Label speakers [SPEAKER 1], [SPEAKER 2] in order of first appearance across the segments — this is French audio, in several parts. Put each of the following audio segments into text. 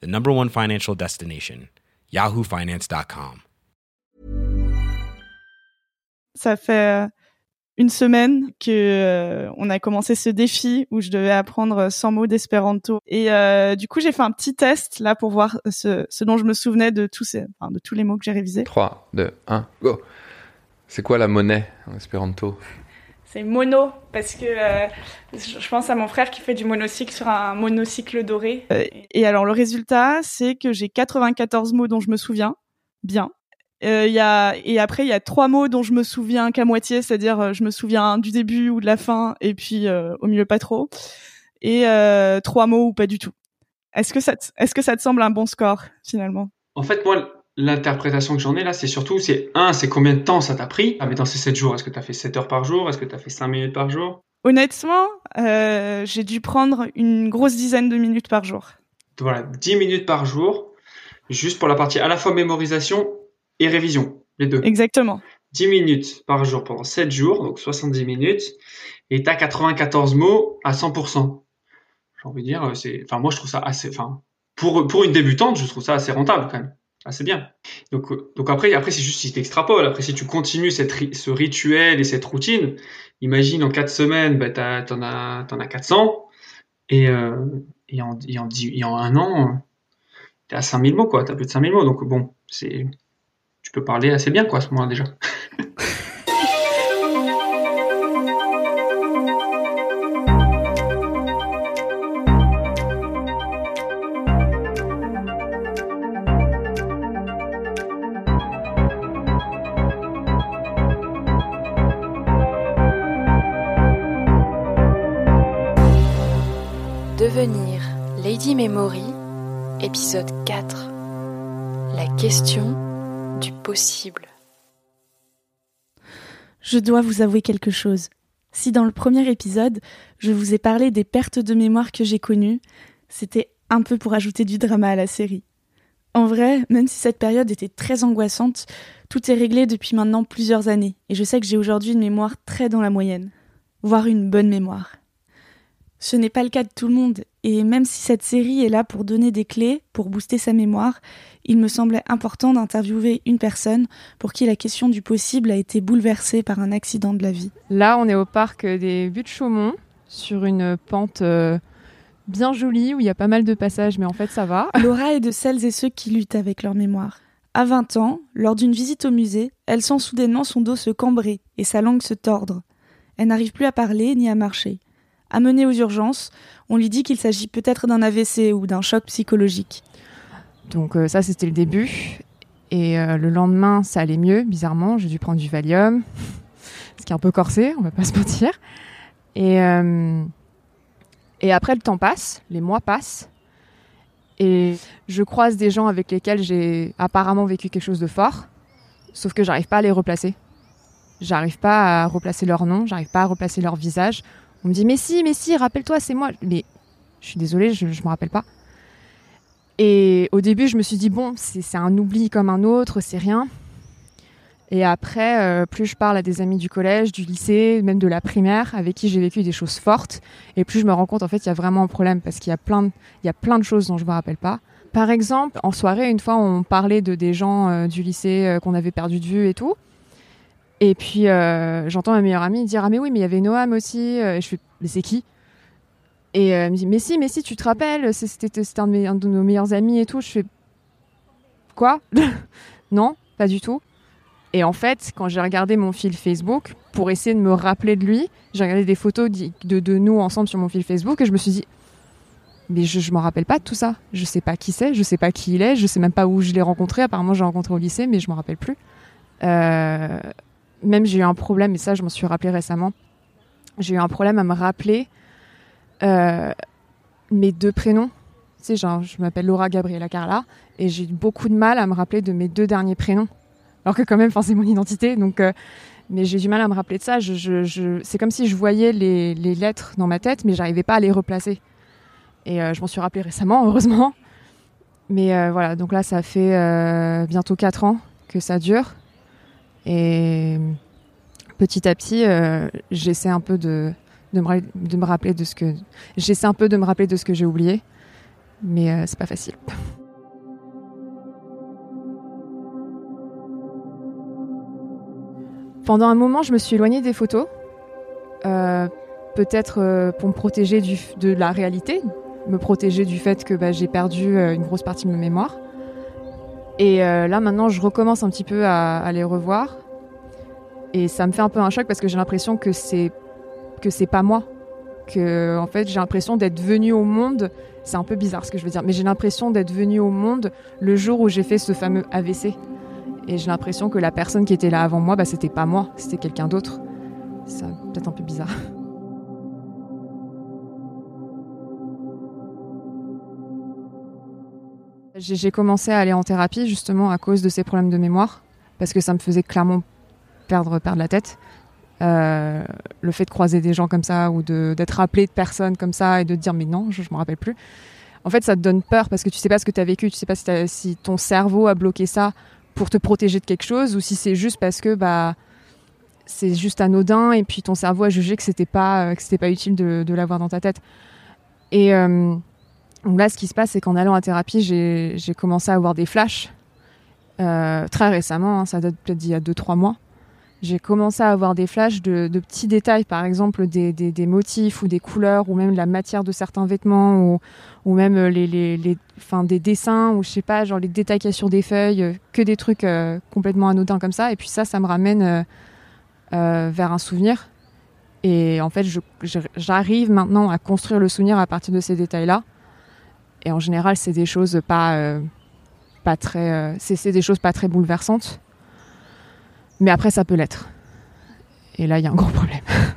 [SPEAKER 1] the number one financial destination, yahoofinance.com.
[SPEAKER 2] Ça fait une semaine que euh, on a commencé ce défi où je devais apprendre 100 mots d'espéranto et euh, du coup j'ai fait un petit test là pour voir ce, ce dont je me souvenais de tous ces enfin, de tous les mots que j'ai révisés.
[SPEAKER 3] 3 2 1 go. C'est quoi la monnaie en espéranto?
[SPEAKER 2] C'est mono parce que euh, je pense à mon frère qui fait du monocycle sur un monocycle doré. Euh, et alors le résultat c'est que j'ai 94 mots dont je me souviens bien euh, y a, et après, il y a trois mots dont je me souviens qu'à moitié, c'est-à-dire euh, je me souviens du début ou de la fin, et puis euh, au milieu pas trop. Et euh, trois mots ou pas du tout. Est-ce que ça, te, est-ce que ça te semble un bon score finalement?
[SPEAKER 4] En fait, moi, l'interprétation que j'en ai là, c'est surtout, c'est un, c'est combien de temps ça t'a pris? Ah, mais dans ces 7 jours, est-ce que tu as fait 7 heures par jour? Est-ce que tu as fait 5 minutes par jour?
[SPEAKER 2] Honnêtement, euh, j'ai dû prendre une grosse dizaine de minutes par jour.
[SPEAKER 4] Voilà, 10 minutes par jour, juste pour la partie à la fois mémorisation et révision, les deux.
[SPEAKER 2] Exactement.
[SPEAKER 4] 10 minutes par jour pendant 7 jours, donc 70 minutes, et t'as 94 mots à 100%. J'ai envie de dire, c'est, enfin, moi, je trouve ça assez, enfin, pour, pour une débutante, je trouve ça assez rentable, quand même. Assez bien. Donc, donc après, après, c'est juste si t'extrapoles. Après, si tu continues cette, ce rituel et cette routine, imagine en 4 semaines, bah, t'en as, as 400, et, euh, et en, et en, et en un an, t'es à 5000 mots, quoi. T'as plus de 5000 mots. Donc, bon, c'est, tu peux parler assez bien quoi à ce moment-là déjà.
[SPEAKER 5] Memory, épisode 4. La question du possible.
[SPEAKER 2] Je dois vous avouer quelque chose. Si dans le premier épisode, je vous ai parlé des pertes de mémoire que j'ai connues, c'était un peu pour ajouter du drama à la série. En vrai, même si cette période était très angoissante, tout est réglé depuis maintenant plusieurs années, et je sais que j'ai aujourd'hui une mémoire très dans la moyenne, voire une bonne mémoire. Ce n'est pas le cas de tout le monde, et même si cette série est là pour donner des clés, pour booster sa mémoire, il me semblait important d'interviewer une personne pour qui la question du possible a été bouleversée par un accident de la vie.
[SPEAKER 6] Là, on est au parc des Buttes Chaumont, sur une pente euh, bien jolie où il y a pas mal de passages, mais en fait, ça va.
[SPEAKER 2] Laura est de celles et ceux qui luttent avec leur mémoire. À 20 ans, lors d'une visite au musée, elle sent soudainement son dos se cambrer et sa langue se tordre. Elle n'arrive plus à parler ni à marcher. Amenée aux urgences, on lui dit qu'il s'agit peut-être d'un AVC ou d'un choc psychologique.
[SPEAKER 6] Donc euh, ça, c'était le début. Et euh, le lendemain, ça allait mieux, bizarrement. J'ai dû prendre du Valium, ce qui est un peu corsé, on va pas se mentir. Et, euh, et après, le temps passe, les mois passent. Et je croise des gens avec lesquels j'ai apparemment vécu quelque chose de fort, sauf que j'arrive pas à les replacer. J'arrive pas à replacer leur nom, j'arrive pas à replacer leur visage. On me dit mais si, mais si, rappelle-toi, c'est moi. Mais je suis désolée, je, je me rappelle pas. Et au début, je me suis dit bon, c'est un oubli comme un autre, c'est rien. Et après, euh, plus je parle à des amis du collège, du lycée, même de la primaire, avec qui j'ai vécu des choses fortes, et plus je me rends compte en fait il y a vraiment un problème parce qu'il y a plein de, y a plein de choses dont je me rappelle pas. Par exemple, en soirée, une fois, on parlait de des gens euh, du lycée euh, qu'on avait perdu de vue et tout. Et puis euh, j'entends ma meilleure amie dire ah mais oui mais il y avait Noam aussi. Et je fais mais c'est qui? Et elle me dit mais si mais si tu te rappelles c'était un, de nos meilleurs amis et tout. Je fais quoi? Non pas du tout. Et en fait, quand j'ai regardé mon fil Facebook pour essayer de me rappeler de lui, j'ai regardé des photos de, de nous ensemble sur mon fil Facebook et je me suis dit, mais je, je m'en rappelle pas de tout ça. Je sais pas qui c'est, je sais pas qui il est, je sais même pas où je l'ai rencontré. Apparemment, j'ai rencontré au lycée, mais je m'en rappelle plus. Euh, même j'ai eu un problème, et ça, je m'en suis rappelé récemment. J'ai eu un problème à me rappeler euh, mes deux prénoms. je m'appelle Laura Gabriela Carla et j'ai beaucoup de mal à me rappeler de mes deux derniers prénoms. Alors que quand même, c'est mon identité, donc. euh, mais j'ai du mal à me rappeler de ça. C'est comme si je voyais les, lettres dans ma tête, mais j'arrivais pas à les replacer. Et euh, je m'en suis rappelé récemment, heureusement. Mais voilà, donc là, ça fait bientôt 4 ans que ça dure. Et petit à petit, euh, j'essaie un peu de, de, me, de me rappeler de ce que. J'essaie un peu de me rappeler de ce que j'ai oublié. Mais euh, c'est pas facile. Pendant un moment, je me suis éloignée des photos. Euh, Peut-être euh, pour me protéger de la réalité, me protéger du fait que bah, j'ai perdu une grosse partie de ma mémoire. Et euh, là, maintenant, je recommence un petit peu à, les revoir. Et ça me fait un peu un choc parce que j'ai l'impression que c'est que c'est pas moi. Que en fait, j'ai l'impression d'être venue au monde. C'est un peu bizarre ce que je veux dire, mais j'ai l'impression d'être venue au monde le jour où j'ai fait ce fameux AVC. Et j'ai l'impression que la personne qui était là avant moi, bah, c'était pas moi, c'était quelqu'un d'autre. C'est peut-être un peu bizarre. J'ai commencé à aller en thérapie justement à cause de ces problèmes de mémoire, parce que ça me faisait clairement perdre, perdre la tête. Euh, le fait de croiser des gens comme ça ou d'être appelé de personnes comme ça et de dire mais non, je, je me rappelle plus. En fait, ça te donne peur parce que tu sais pas ce que tu as vécu, tu sais pas si ton cerveau a bloqué ça pour te protéger de quelque chose ou si c'est juste parce que bah c'est juste anodin et puis ton cerveau a jugé que c'était pas euh, que c'était pas utile de, de l'avoir dans ta tête. Et euh, donc là, ce qui se passe, c'est qu'en allant à thérapie, j'ai commencé à avoir des flashs euh, très récemment. hein, ça date peut-être d'il y a 2-3 mois. J'ai commencé à avoir des flashs de, petits détails, par exemple des, motifs ou des couleurs, ou même la matière de certains vêtements, ou, même euh, les, les, des dessins, ou je sais pas, genre les détails qu'il y a sur des feuilles, euh, que des trucs complètement anodins comme ça. Et puis ça, ça me ramène vers un souvenir. Et en fait, j'arrive maintenant à construire le souvenir à partir de ces détails-là. Et en général, c'est des choses pas, euh, pas très, euh, c'est des choses pas très bouleversantes. Mais après, ça peut l'être. Et là, il y a un gros problème.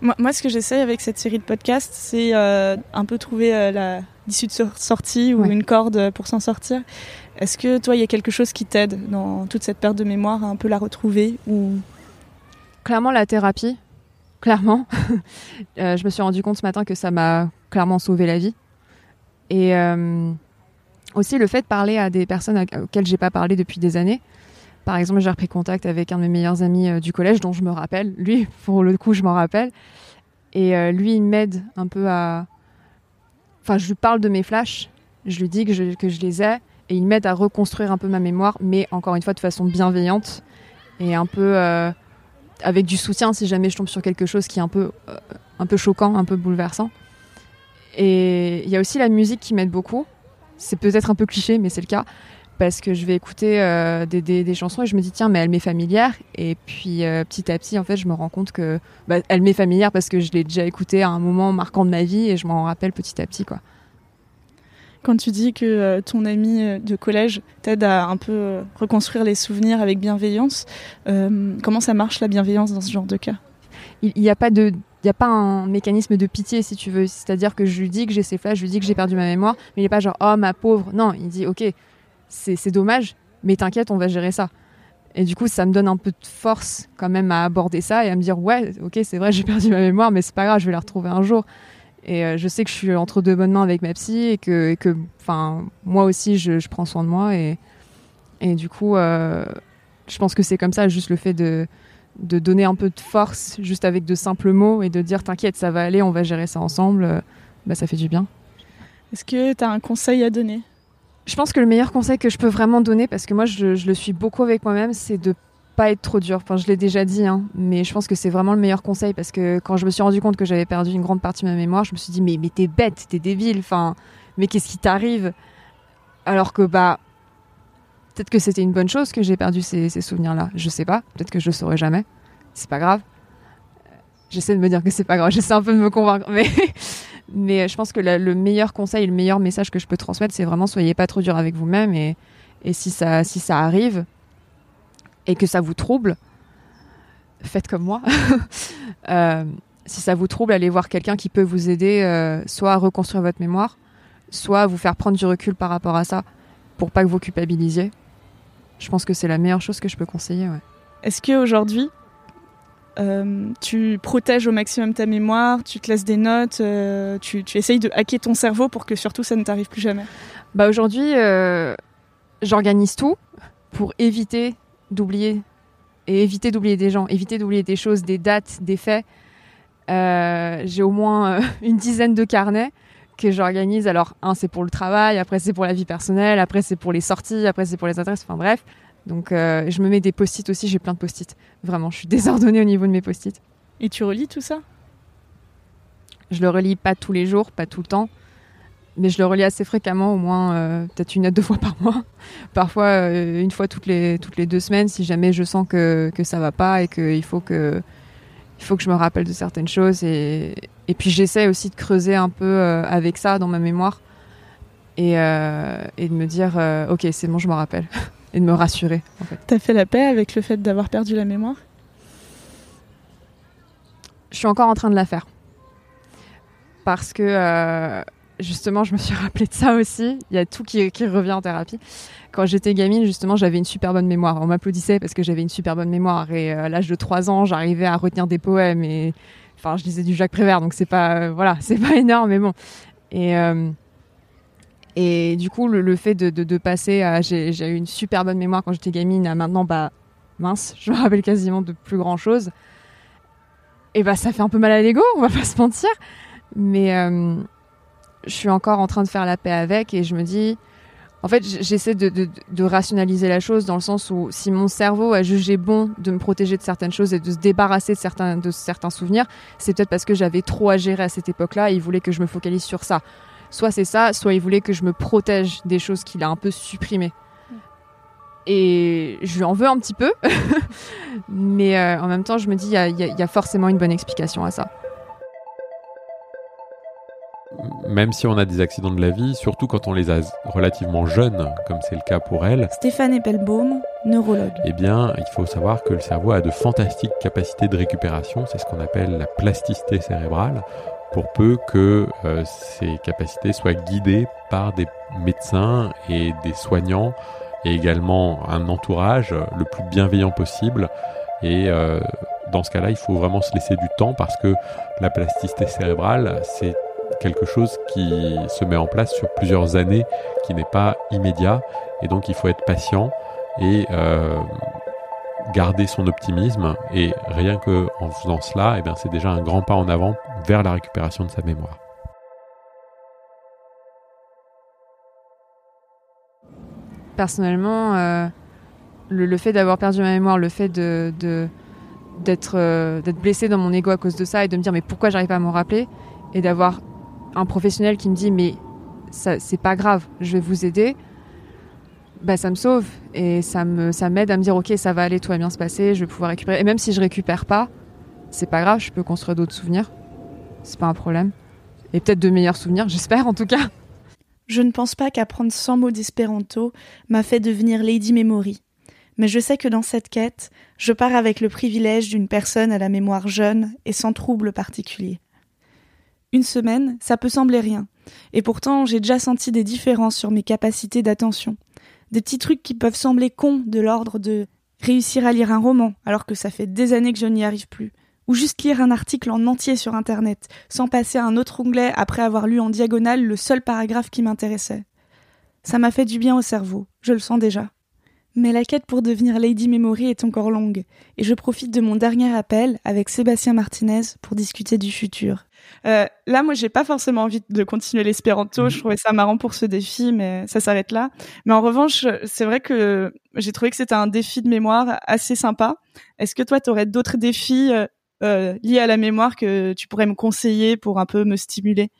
[SPEAKER 2] Moi, moi, ce que j'essaye avec cette série de podcasts, c'est euh, un peu trouver la l'issue de sor- sortie ou
[SPEAKER 6] Ouais.
[SPEAKER 2] une corde pour s'en sortir. Est-ce que toi, il y a quelque chose qui t'aide dans toute cette perte de mémoire à un peu la retrouver ou?
[SPEAKER 6] Clairement, la thérapie, clairement. Je me suis rendu compte ce matin que ça m'a clairement sauvé la vie. Et euh, aussi le fait de parler à des personnes auxquelles j'ai pas parlé depuis des années. Par exemple, j'ai repris contact avec un de mes meilleurs amis euh, du collège, dont je me rappelle. Lui, pour le coup, je m'en rappelle. Et euh, lui, il m'aide un peu à. Enfin, je lui parle de mes flashs. Je lui dis que je, que je les ai. Et il m'aide à reconstruire un peu ma mémoire, mais encore une fois de façon bienveillante et un peu avec du soutien si jamais je tombe sur quelque chose qui est un peu, un peu choquant, un peu bouleversant. Et il y a aussi la musique qui m'aide beaucoup. C'est peut-être un peu cliché, mais c'est le cas. Parce que je vais écouter euh, des, des- des chansons et je me dis, tiens, mais elle m'est familière. Et puis euh, petit à petit, en fait, je me rends compte que bah, elle m'est familière parce que je l'ai déjà écoutée à un moment marquant de ma vie et je m'en rappelle petit à petit. quoi.
[SPEAKER 2] quand tu dis que euh, ton ami de collège t'aide à un peu reconstruire les souvenirs avec bienveillance, comment ça marche la bienveillance dans ce genre de cas?
[SPEAKER 6] Il n'y a pas de il y a pas un mécanisme de pitié si tu veux. C'est-à-dire que je lui dis que j'ai ces flashs je lui dis que j'ai perdu ma mémoire mais il n'est pas genre oh ma pauvre. Non il dit ok c'est dommage mais t'inquiète on va gérer ça. Et du coup ça me donne un peu de force quand même à aborder ça et à me dire ouais ok c'est vrai j'ai perdu ma mémoire mais c'est pas grave je vais la retrouver un jour. Et euh, je sais que je suis entre deux bonnes mains avec ma psy et que et moi aussi je, je prends soin de moi et et du coup euh, je pense que c'est comme ça juste le fait de de donner un peu de force juste avec de simples mots et de dire t'inquiète ça va aller on va gérer ça ensemble euh, bah ça fait du bien.
[SPEAKER 2] Est-ce que tu as un conseil à donner?
[SPEAKER 6] Je pense que le meilleur conseil que je peux vraiment donner parce que moi je, je le suis beaucoup avec moi-même c'est de pas être trop dur. Enfin je l'ai déjà dit hein, mais je pense que c'est vraiment le meilleur conseil parce que quand je me suis rendu compte que j'avais perdu une grande partie de ma mémoire je me suis dit mais, mais t'es bête t'es débile enfin mais qu'est-ce qui t'arrive? Alors que bah peut-être que c'était une bonne chose que j'ai perdu ces, ces souvenirs là je sais pas. Peut-être que je le saurai jamais. C'est pas grave. J'essaie de me dire que c'est pas grave. J'essaie un peu de me convaincre. Mais mais je pense que le meilleur conseil le meilleur message que je peux transmettre c'est vraiment soyez pas trop dur avec vous-même et, si ça si ça arrive et que ça vous trouble faites comme moi. Euh, si ça vous trouble allez voir quelqu'un qui peut vous aider euh, soit à reconstruire votre mémoire soit vous faire prendre du recul par rapport à ça pour pas que vous culpabilisiez. Je pense que c'est la meilleure chose que je peux conseiller. Ouais.
[SPEAKER 2] Est-ce qu'aujourd'hui, euh, tu protèges au maximum ta mémoire, tu te laisses des notes, euh, tu, tu, essayes de hacker ton cerveau pour que surtout ça ne t'arrive plus jamais?
[SPEAKER 6] Bah aujourd'hui, euh, j'organise tout pour éviter d'oublier et éviter d'oublier des gens, éviter d'oublier des choses, des dates, des faits. Euh, j'ai au moins une dizaine de carnets que j'organise. Alors, un, c'est pour le travail, après, c'est pour la vie personnelle, après, c'est pour les sorties, après, c'est pour les adresses, enfin bref. Donc, euh, je me mets des post-it aussi, j'ai plein de post-it. Vraiment, je suis désordonnée au niveau de mes post-it.
[SPEAKER 2] Et tu relis tout ça?
[SPEAKER 6] Je le relis pas tous les jours, pas tout le temps, mais je le relis assez fréquemment, au moins euh, peut-être une à deux fois par mois. Parfois, euh, une fois toutes les, toutes les deux semaines, si jamais je sens que, que ça va pas et qu'il faut que, il faut que je me rappelle de certaines choses. Et, et puis, j'essaie aussi de creuser un peu euh, avec ça dans ma mémoire et, euh, et de me dire, euh, ok, c'est bon, je me rappelle. et de me rassurer, en fait.
[SPEAKER 2] T'as fait la paix avec le fait d'avoir perdu la mémoire?
[SPEAKER 6] Je suis encore en train de la faire. Parce que justement, je me suis rappelé de ça aussi. Il y a tout qui, qui revient en thérapie. Quand j'étais gamine, justement, j'avais une super bonne mémoire. On m'applaudissait parce que j'avais une super bonne mémoire. Et à l'âge de 3 ans, j'arrivais à retenir des poèmes. Et enfin, je lisais du Jacques Prévert, donc c'est pas, euh, voilà, c'est pas énorme, mais bon. Et, euh, et du coup, le, fait de, de, passer à. J'ai j'ai eu une super bonne mémoire quand j'étais gamine, à maintenant, bah, mince, je me rappelle quasiment de plus grand chose. Et bah, ça fait un peu mal à l'ego, on va pas se mentir. Mais euh, je suis encore en train de faire la paix avec et je me dis, en fait, j'essaie de, rationaliser la chose dans le sens où si mon cerveau a jugé bon de me protéger de certaines choses et de se débarrasser de certains, de certains souvenirs, c'est peut-être parce que j'avais trop à gérer à cette époque-là et il voulait que je me focalise sur ça. Soit c'est ça, soit il voulait que je me protège des choses qu'il a un peu supprimées. Et je lui en veux un petit peu, mais euh, en même temps, je me dis, il y a forcément une bonne explication à ça.
[SPEAKER 7] Même si on a des accidents de la vie, surtout quand on les a relativement jeunes, comme c'est le cas pour elle,
[SPEAKER 2] Stéphane Eppelbaum, neurologue.
[SPEAKER 7] eh bien, il faut savoir que le cerveau a de fantastiques capacités de récupération, c'est ce qu'on appelle la plasticité cérébrale, pour peu que euh, ces capacités soient guidées par des médecins et des soignants, et également un entourage le plus bienveillant possible. Et euh, dans ce cas-là, il faut vraiment se laisser du temps parce que la plasticité cérébrale, c'est quelque chose qui se met en place sur plusieurs années, qui n'est pas immédiat, et donc il faut être patient et euh, garder son optimisme. Et rien que en faisant cela, eh bien, c'est déjà un grand pas en avant vers la récupération de sa mémoire.
[SPEAKER 6] personnellement, euh, le, fait d'avoir perdu ma mémoire, le fait de, euh, d'être blessé dans mon ego à cause de ça et de me dire mais pourquoi j'arrive pas à m'en rappeler et d'avoir un professionnel qui me dit mais ça c'est pas grave, je vais vous aider. Bah, ça me sauve et ça me ça m'aide à me dire ok ça va aller tout va bien se passer je vais pouvoir récupérer et même si je récupère pas c'est pas grave je peux construire d'autres souvenirs c'est pas un problème et peut-être de meilleurs souvenirs j'espère en tout cas
[SPEAKER 2] Je ne pense pas qu'apprendre 100 mots d'espéranto m'a fait devenir Lady Memory. Mais je sais que dans cette quête, je pars avec le privilège d'une personne à la mémoire jeune et sans trouble particulier. Une semaine, ça peut sembler rien. Et pourtant, j'ai déjà senti des différences sur mes capacités d'attention. Des petits trucs qui peuvent sembler cons de l'ordre de réussir à lire un roman alors que ça fait des années que je n'y arrive plus. Ou juste lire un article en entier sur Internet, sans passer à un autre onglet après avoir lu en diagonale le seul paragraphe qui m'intéressait. Ça m'a fait du bien au cerveau, je le sens déjà. Mais la quête pour devenir Lady Memory est encore longue, et je profite de mon dernier appel avec Sébastien Martinez pour discuter du futur. Euh, là, moi, j'ai pas forcément envie de continuer l'espéranto. Je trouvais ça marrant pour ce défi, mais ça s'arrête là. Mais en revanche, c'est vrai que j'ai trouvé que c'était un défi de mémoire assez sympa. Est-ce que toi, tu aurais d'autres défis euh, euh, liés à la mémoire que tu pourrais me conseiller pour un peu me stimuler?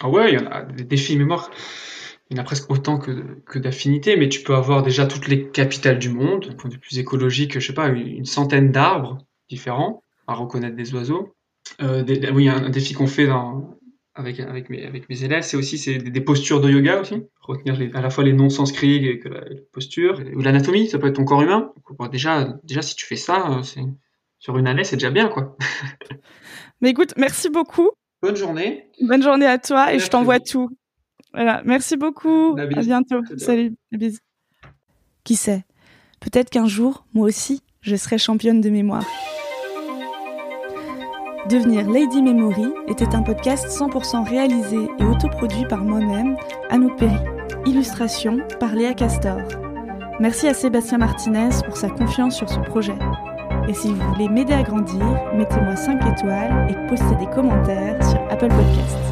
[SPEAKER 4] Ah ouais, il y en a des défis mémoire. Il y en a presque autant que, que d'affinités, mais tu peux avoir déjà toutes les capitales du monde, d'un point de vue plus écologique, je sais pas, une, centaine d'arbres différents à reconnaître des oiseaux. Euh, des- oui, un, un défi qu'on fait dans, avec, avec, mes, avec mes élèves, c'est aussi c'est des, des postures de yoga aussi, retenir les- à la fois les noms sanscrits et que la, les postures, ou l'anatomie, ça peut être ton corps humain. Bon, déjà, déjà, si tu fais ça, euh, c'est, sur une année, c'est déjà bien, quoi.
[SPEAKER 2] Mais écoute, merci beaucoup.
[SPEAKER 4] Bonne journée.
[SPEAKER 2] Bonne journée à toi et
[SPEAKER 4] Merci.
[SPEAKER 2] je t'envoie tout. Voilà, merci beaucoup.
[SPEAKER 4] La bise.
[SPEAKER 2] À bientôt. Salut, bise. Qui sait? Peut-être qu'un jour, moi aussi, je serai championne de mémoire. Devenir Lady Memory était un podcast 100% réalisé et autoproduit par moi-même, Anouk Perry. Illustration par Léa Castor. Merci à Sébastien Martinez pour sa confiance sur ce projet. Et si vous voulez m'aider à grandir, mettez-moi 5 étoiles et postez des commentaires sur Apple Podcasts.